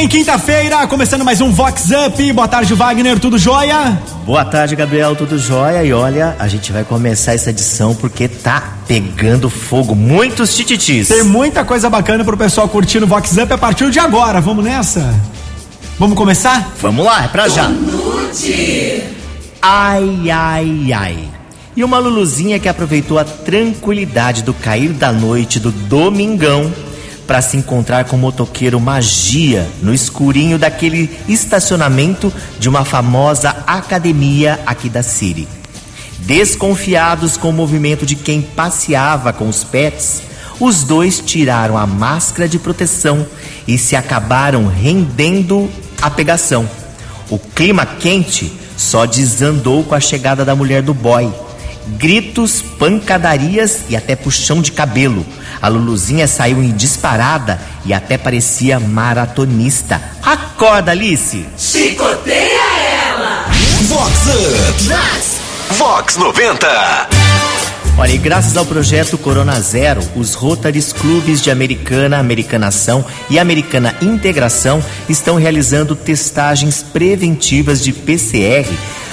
bem, quinta-feira, começando mais um Vox Up. Boa tarde, Wagner, tudo jóia? Boa tarde, Gabriel, tudo jóia? E olha, a gente vai começar essa edição porque tá pegando fogo, muitos tititis. Tem muita coisa bacana pro pessoal curtir no Vox Up a partir de agora. Vamos nessa? Vamos começar? Vamos lá, é pra já. Ai, ai, ai. E uma Luluzinha que aproveitou a tranquilidade do cair da noite do domingão para se encontrar com o motoqueiro Magia no escurinho daquele estacionamento de uma famosa academia aqui da City. Desconfiados com o movimento de quem passeava com os pets, os dois tiraram a máscara de proteção e se acabaram rendendo à pegação. O clima quente só desandou com a chegada da mulher do boy. Gritos, pancadarias e até puxão de cabelo. A Luluzinha saiu em disparada e até parecia maratonista. Acorda, Alice! Chicoteia ela! Vox Up. Vox 90. Olha, e graças ao projeto Corona Zero, os Rotaries Clubes de Americana, Americanação e Americana Integração estão realizando testagens preventivas de PCR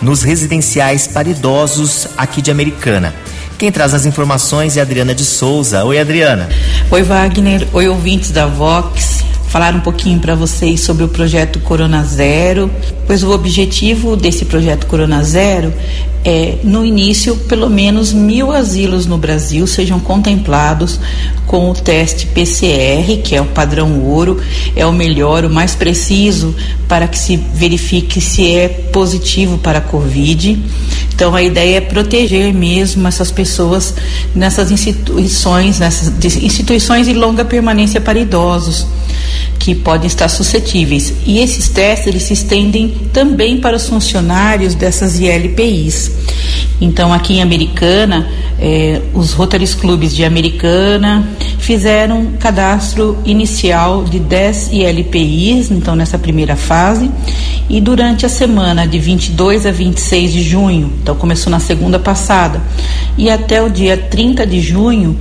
nos residenciais para idosos aqui de Americana. Quem traz as informações é Adriana de Souza. Oi, Adriana. Oi, Wagner. Oi, ouvintes da Vox. Falar um pouquinho para vocês sobre o projeto Corona Zero, pois o objetivo desse projeto Corona Zero é, no início, pelo menos mil asilos no Brasil sejam contemplados com o teste PCR, que é o padrão ouro, é o melhor, o mais preciso para que se verifique se é positivo para a Covid. Então a ideia é proteger mesmo essas pessoas nessas instituições, nessas instituições de longa permanência para idosos que podem estar suscetíveis. E esses testes eles se estendem também para os funcionários dessas ILPIs. Então, aqui em Americana, eh, os Rotaries Clubes de Americana fizeram cadastro inicial de 10 ILPIs, então nessa primeira fase, e durante a semana de 22 a 26 de junho, então começou na segunda passada, e até o dia 30 de junho,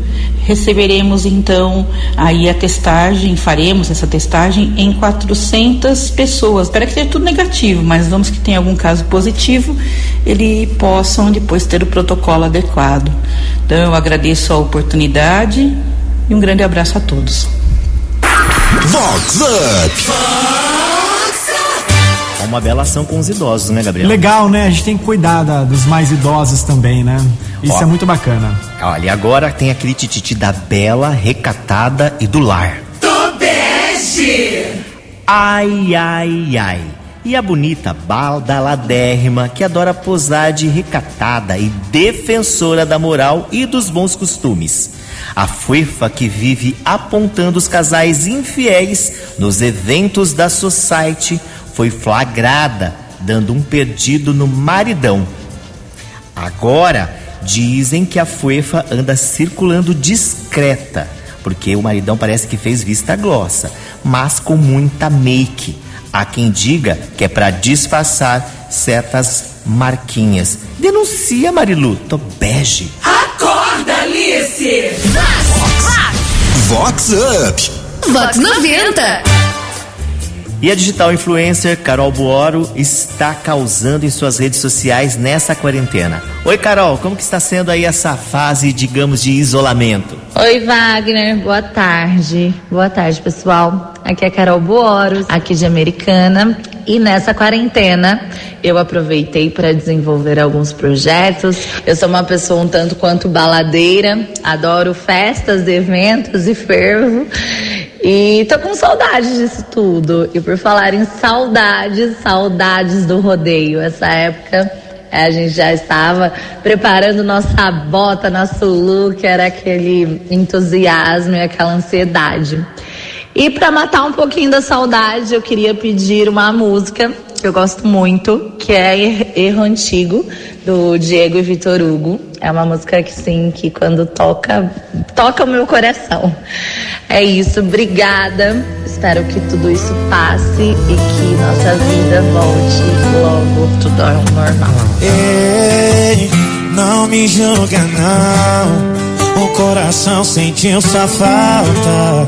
receberemos então aí a testagem, faremos essa testagem em 400 pessoas. Espera que seja tudo negativo, mas vamos que tenha algum caso positivo, ele possam depois ter o protocolo adequado. Então eu agradeço a oportunidade e um grande abraço a todos. Vox Up. É uma bela ação com os idosos, né, Gabriel? Legal, né? A gente tem que cuidar da- dos mais idosos também, né? Isso Ó. é muito bacana. Olha, e agora tem aquele tititi da bela, recatada e do lar. Tobege! Ai, ai, ai. E a bonita baldaladérrima que adora posar de recatada e defensora da moral e dos bons costumes. A fuefa que vive apontando os casais infiéis nos eventos da Society foi flagrada dando um perdido no maridão. Agora dizem que a Fuefa anda circulando discreta, porque o maridão parece que fez vista grossa, mas com muita make. Há quem diga que é para disfarçar certas marquinhas. Denuncia, Marilu, tô bege. Acorda, Alice! Vox Up. Vox 90. E a digital influencer Carol Buoro está causando em suas redes sociais nessa quarentena. Oi, Carol, como que está sendo aí essa fase, digamos, de isolamento? Oi, Wagner. Boa tarde. Boa tarde, pessoal. Aqui é a Carol Boros, aqui de Americana. E nessa quarentena, eu aproveitei para desenvolver alguns projetos. Eu sou uma pessoa um tanto quanto baladeira, adoro festas, eventos e fervo. E tô com saudades disso tudo. E por falar em saudades, saudades do rodeio. Essa época é, a gente já estava preparando nossa bota, nosso look, era aquele entusiasmo e aquela ansiedade. E para matar um pouquinho da saudade, eu queria pedir uma música eu gosto muito, que é Er- Erro Antigo, do Diego e Vitor Hugo. É uma música que sim, que quando toca, toca o meu coração. É isso, obrigada. Espero que tudo isso passe e que nossa vida volte logo tudo ao normal. Ei, não me julga não. O coração sentiu sua falta.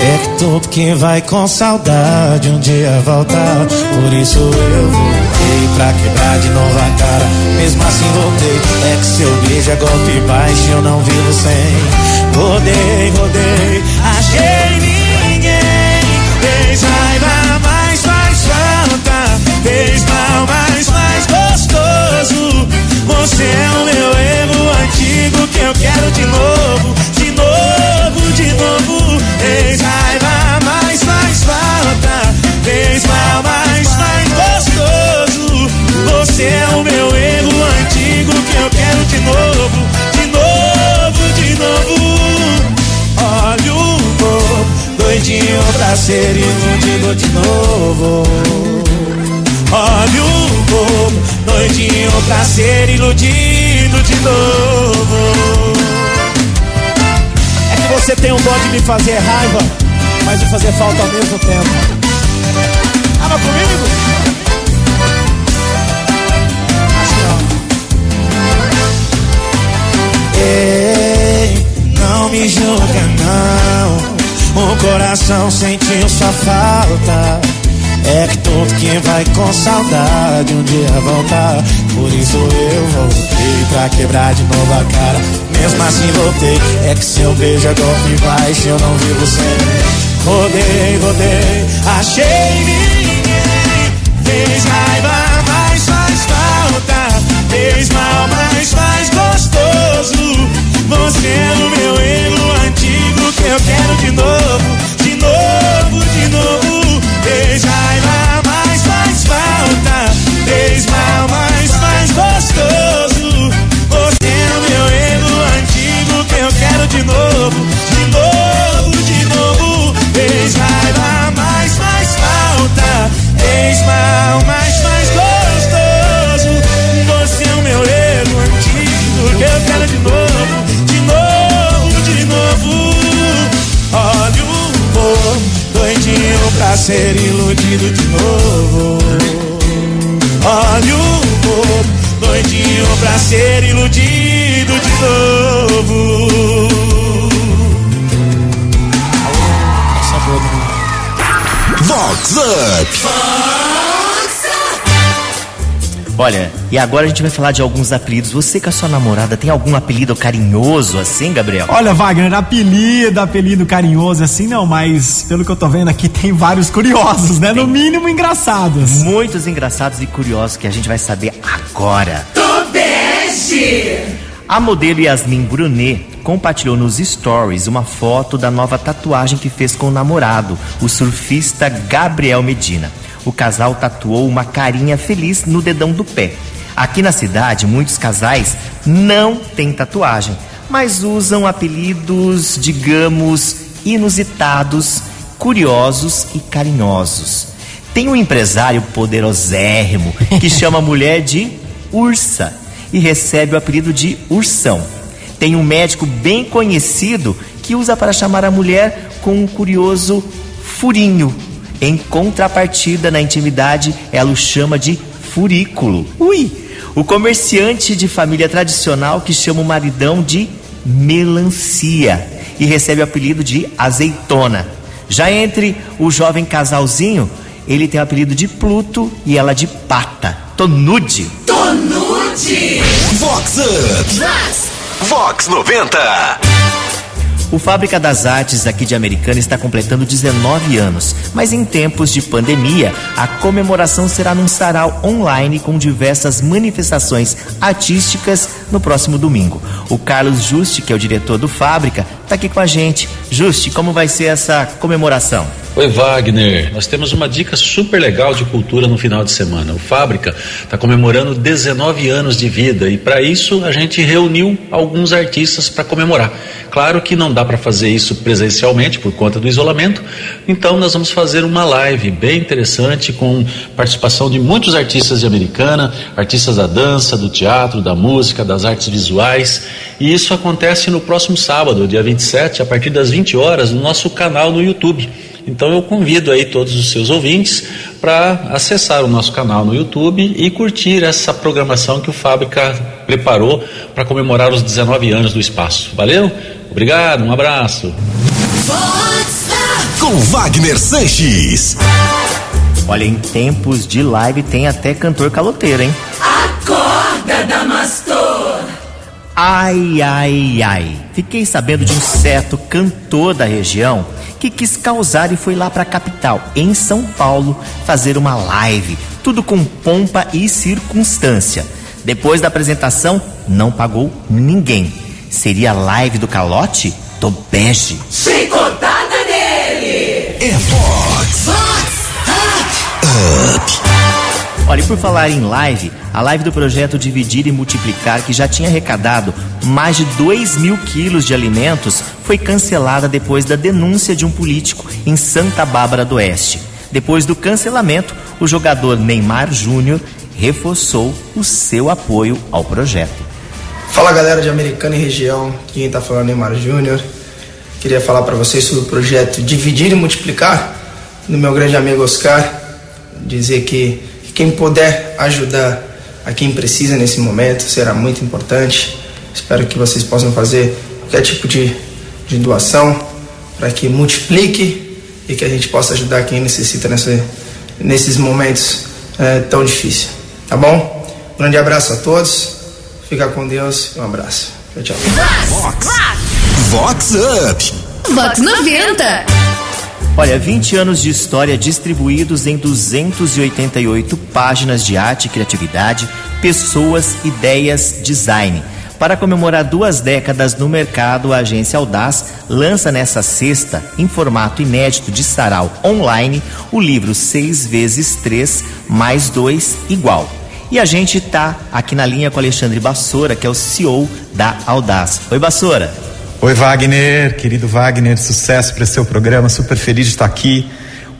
É que todo quem vai com saudade um dia voltar. Por isso eu voltei pra quebrar de novo a cara. Mesmo assim voltei. É que seu beijo é golpe baixo eu não vivo sem. Rodei, rodei, achei ninguém. Fez raiva, mas faz falta. Fez mal, mas faz gostoso. Você é o meu erro antigo que eu quero de novo, ser iludido de novo. É que você tem um dó de me fazer raiva, mas de fazer falta ao mesmo tempo. Tava comigo? Ei, não me julga não. O coração sentiu sua falta. É que todo quem vai com saudade um dia voltar. Por isso eu voltei pra quebrar de novo a cara. Mesmo assim voltei. É que seu beijo é golpe baixo, eu não vivo sem. Rodei, rodei, achei ninguém. Fez raiva, Olha, e agora a gente vai falar de alguns apelidos. Você com a sua namorada tem algum apelido carinhoso assim, Gabriel? Olha, Wagner, apelido, apelido carinhoso assim não, mas pelo que eu tô vendo aqui tem vários curiosos, né? No mínimo engraçados. Muitos engraçados e curiosos que a gente vai saber agora. Tobeste. A modelo Yasmin Brunet compartilhou nos stories uma foto da nova tatuagem que fez com o namorado, o surfista Gabriel Medina. O casal tatuou uma carinha feliz no dedão do pé. Aqui na cidade, muitos casais não têm tatuagem, mas usam apelidos, digamos, inusitados, curiosos e carinhosos. Tem um empresário poderosérrimo que chama a mulher de Ursa e recebe o apelido de Ursão. Tem um médico bem conhecido que usa para chamar a mulher com um curioso furinho. Em contrapartida, na intimidade, ela o chama de furículo. Ui! O comerciante de família tradicional que chama o maridão de melancia e recebe o apelido de azeitona. Já entre o jovem casalzinho, ele tem o apelido de Pluto e ela de Pata. Tonude. Tonude. Vox Up. Vox 90. O Fábrica das Artes aqui de Americana está completando 19 anos, mas em tempos de pandemia, a comemoração será num sarau online com diversas manifestações artísticas no próximo domingo. O Carlos Juste, que é o diretor do Fábrica, está aqui com a gente. Juste, como vai ser essa comemoração? Oi, Wagner. Nós temos uma dica super legal de cultura no final de semana. O Fábrica está comemorando 19 anos de vida e, para isso, a gente reuniu alguns artistas para comemorar. Claro que não dá para fazer isso presencialmente por conta do isolamento, então nós vamos fazer uma live bem interessante com participação de muitos artistas de Americana, artistas da dança, do teatro, da música, das artes visuais. E isso acontece no próximo sábado, dia 27, a partir das 20 horas, no nosso canal no YouTube. Então eu convido aí todos os seus ouvintes para acessar o nosso canal no YouTube e curtir essa programação que o Fábrica preparou para comemorar os 19 anos do espaço. Valeu? Obrigado, um abraço. Com Wagner Sanches. Olha, em tempos de live tem até cantor caloteiro, hein? Acorda, Damastor! Ai, ai, ai. Fiquei sabendo de um certo cantor da região que quis causar e foi lá para a capital, em São Paulo, fazer uma live. Tudo com pompa e circunstância. Depois da apresentação, não pagou ninguém. Seria a live do calote? Do bege. Chicotada nele! É Vox Up. Olha, e por falar em live, a live do projeto Dividir e Multiplicar, que já tinha arrecadado mais de 2 mil quilos de alimentos, foi cancelada depois da denúncia de um político em Santa Bárbara do Oeste. Depois do cancelamento, o jogador Neymar Júnior reforçou o seu apoio ao projeto. Fala galera de Americana e região, quem tá falando é Neymar Júnior. Queria falar para vocês sobre o projeto Dividir e Multiplicar do meu grande amigo Oscar. Dizer que quem puder ajudar a quem precisa nesse momento será muito importante. Espero que vocês possam fazer qualquer tipo de, de doação para que multiplique e que a gente possa ajudar quem necessita nessa, nesses momentos é, tão difíceis. Tá bom? Um grande abraço a todos. Fica com Deus. Um abraço. Tchau, tchau. Vox Up. Vox 90. Olha, 20 anos de história distribuídos em 288 páginas de arte e criatividade, pessoas, ideias, design. Para comemorar duas décadas no mercado, a agência Audaz lança nessa sexta, em formato inédito de sarau online, o livro 6 vezes 3 mais 2 igual. E a gente tá aqui na linha com Alexandre Bassoura, que é o CEO da Audaz. Oi, Bassoura. Oi, Wagner, querido Wagner, sucesso para seu programa, super feliz de estar aqui.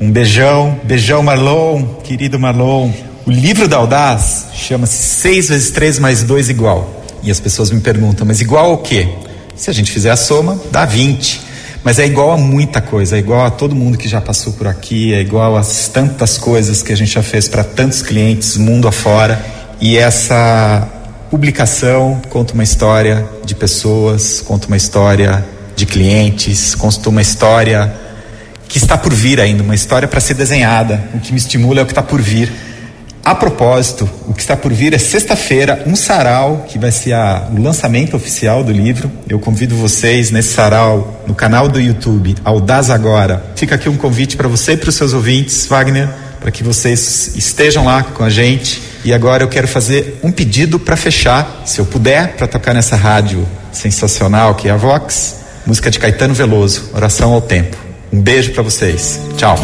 Um beijão, beijão Marlon, querido Marlon. O livro da Audaz chama-se 6 vezes 3 mais 2 igual. E as pessoas me perguntam, mas igual ao quê? Se a gente fizer a soma, dá 20. Mas é igual a muita coisa, é igual a todo mundo que já passou por aqui, é igual a tantas coisas que a gente já fez para tantos clientes mundo afora. E essa publicação conta uma história de pessoas, conta uma história de clientes, conta uma história que está por vir ainda, uma história para ser desenhada. O que me estimula é o que está por vir. A propósito, o que está por vir é sexta-feira, um sarau, que vai ser a, o lançamento oficial do livro. Eu convido vocês nesse sarau, no canal do YouTube, Audaz Agora. Fica aqui um convite para você e para os seus ouvintes, Wagner, para que vocês estejam lá com a gente. E agora eu quero fazer um pedido para fechar, se eu puder, para tocar nessa rádio sensacional que é a Vox, música de Caetano Veloso, Oração ao Tempo. Um beijo para vocês. Tchau.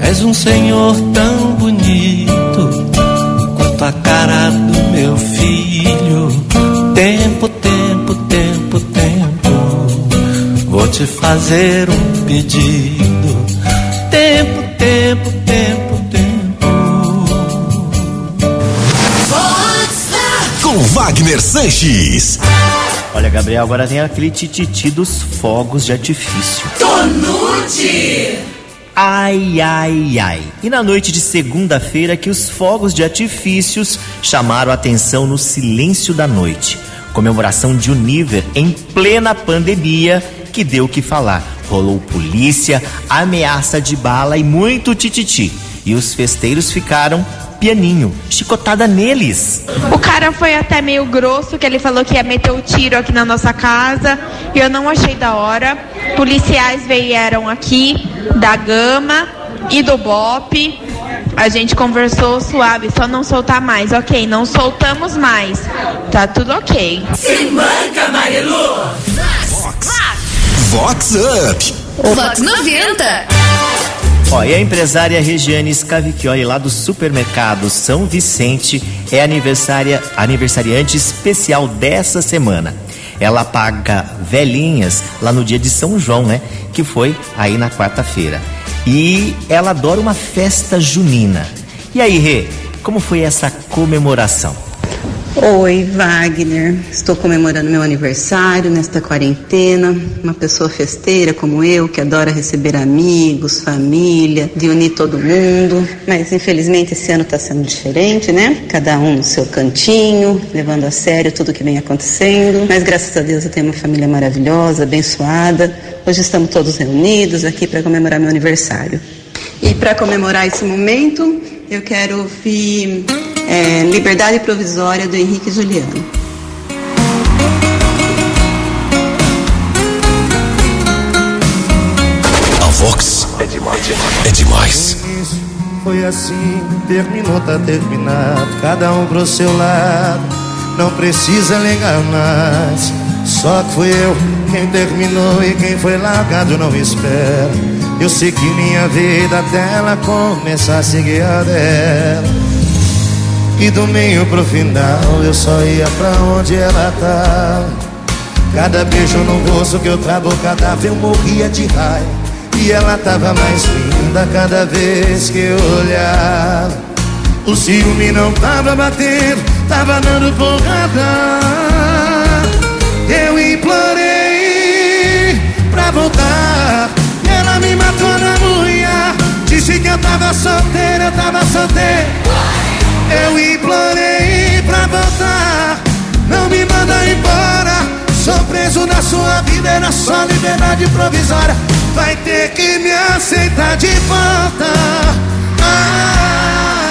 És um senhor tão bonito quanto a cara do meu filho. Tempo, tempo, tempo, tempo. Vou te fazer um pedido. Tempo, tempo, Com Wagner Sanches. Olha, Gabriel, agora tem aquele tititi dos fogos de artifício. Tonute! Ai, ai, ai. E na noite de segunda-feira que os fogos de artifícios chamaram a atenção no silêncio da noite. Comemoração de Univer em plena pandemia que deu o que falar. Rolou polícia, ameaça de bala e muito tititi. E os festeiros ficaram pianinho, chicotada neles. O cara foi até meio grosso, que ele falou que ia meter o tiro aqui na nossa casa. E eu não achei da hora. Policiais vieram aqui da Gama e do BOP. A gente conversou suave, só não soltar mais. Ok, não soltamos mais. Tá tudo ok. Se manca, Marilu! Vox Up. Vox 90. Ó, e a empresária Regiane Scavicchioli lá do supermercado São Vicente é aniversária, aniversariante especial dessa semana. Ela paga velhinhas lá no dia de São João, né? Que foi aí na quarta-feira. E ela adora uma festa junina. E aí, Rê, como foi essa comemoração? Oi, Wagner. Estou comemorando meu aniversário nesta quarentena. Uma pessoa festeira como eu, que adora receber amigos, família, de unir todo mundo. Mas infelizmente esse ano está sendo diferente, né? Cada um no seu cantinho, levando a sério tudo que vem acontecendo. Mas graças a Deus eu tenho uma família maravilhosa, abençoada. Hoje estamos todos reunidos aqui para comemorar meu aniversário. E para comemorar esse momento, eu quero ouvir é, Liberdade Provisória do Henrique Juliano. A Vox é demais. É demais. Foi assim, terminou, tá terminado. Cada um pro seu lado, não precisa ligar mais. Só que fui eu quem terminou e quem foi largado não espera. Eu segui minha vida até ela começar a seguir a dela. E do meio pro final eu só ia pra onde ela tá. Cada beijo no rosto que eu trago, cada vez eu morria de raiva. E ela tava mais linda cada vez que eu olhava. O ciúme não tava batendo, tava dando porrada. Eu implorei pra voltar. Ela me matou na unha. Disse que eu tava solteira, eu tava solteira. Eu implorei pra voltar. Não me manda embora. Sou preso na sua vida, era só liberdade provisória. Vai ter que me aceitar de volta. E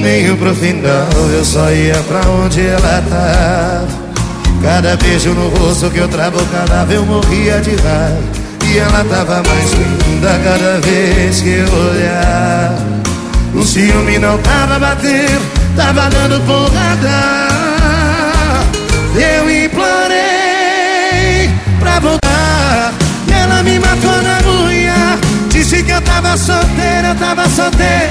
meio pro final eu só ia pra onde ela tá. Cada beijo no rosto que eu vez eu morria de raiva. E ela tava mais linda cada vez que eu olhar. O ciúme não tava batendo, tava dando porrada. Eu implorei pra voltar. E ela me matou na unha. Disse que eu tava solteira, eu tava solteira.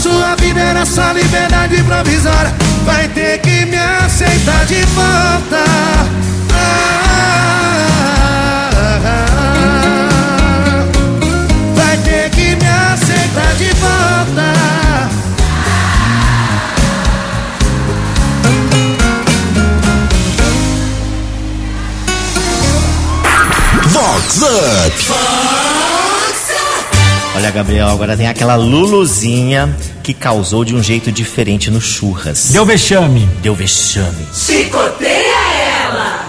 Sua vida, era só liberdade provisória. Vai ter que me aceitar de volta. Ah, vai ter que me aceitar de volta. Vox Up. Olha, Gabriel, agora tem aquela Luluzinha que causou de um jeito diferente no churras. Deu vexame. Deu vexame. Chicoteia ela!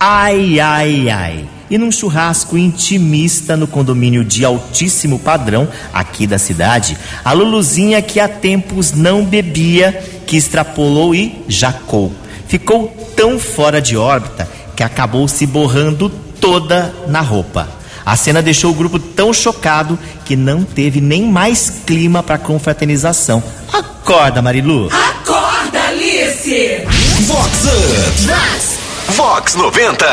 Ai, ai, ai. E num churrasco intimista no condomínio de altíssimo padrão aqui da cidade, a Luluzinha que há tempos não bebia, que extrapolou e jacou. Ficou tão fora de órbita que acabou se borrando toda na roupa. A cena deixou o grupo tão chocado que não teve nem mais clima para confraternização. Acorda, Marilu. Acorda, Alice! Vox Up. Vox 90.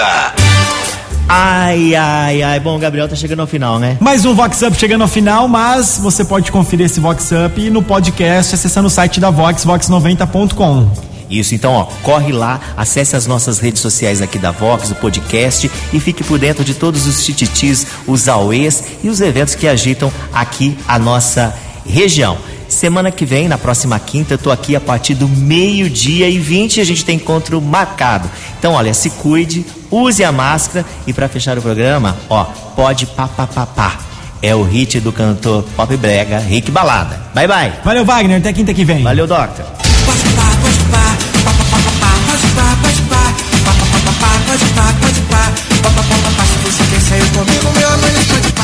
Ai, ai, ai. Bom, Gabriel tá chegando ao final, né? Mais um Vox Up chegando ao final, mas você pode conferir esse Vox Up no podcast acessando o site da Vox, vox90.com. Isso, então, ó, corre lá, acesse as nossas redes sociais aqui da Vox, do podcast e fique por dentro de todos os tititis, os auês e os eventos que agitam aqui a nossa região. Semana que vem, na próxima quinta, eu tô aqui a partir do meio-dia e 20 a gente tem encontro marcado. Então, olha, se cuide, use a máscara e para fechar o programa, ó, pode papapá. É o hit do cantor Pop Brega, Rick Balada. Bye bye. Valeu, Wagner. Até quinta que vem. Valeu, Doctor. pode pá, pode pá. Papa, papa, passa você quer sair comigo, meu amor, pode pá.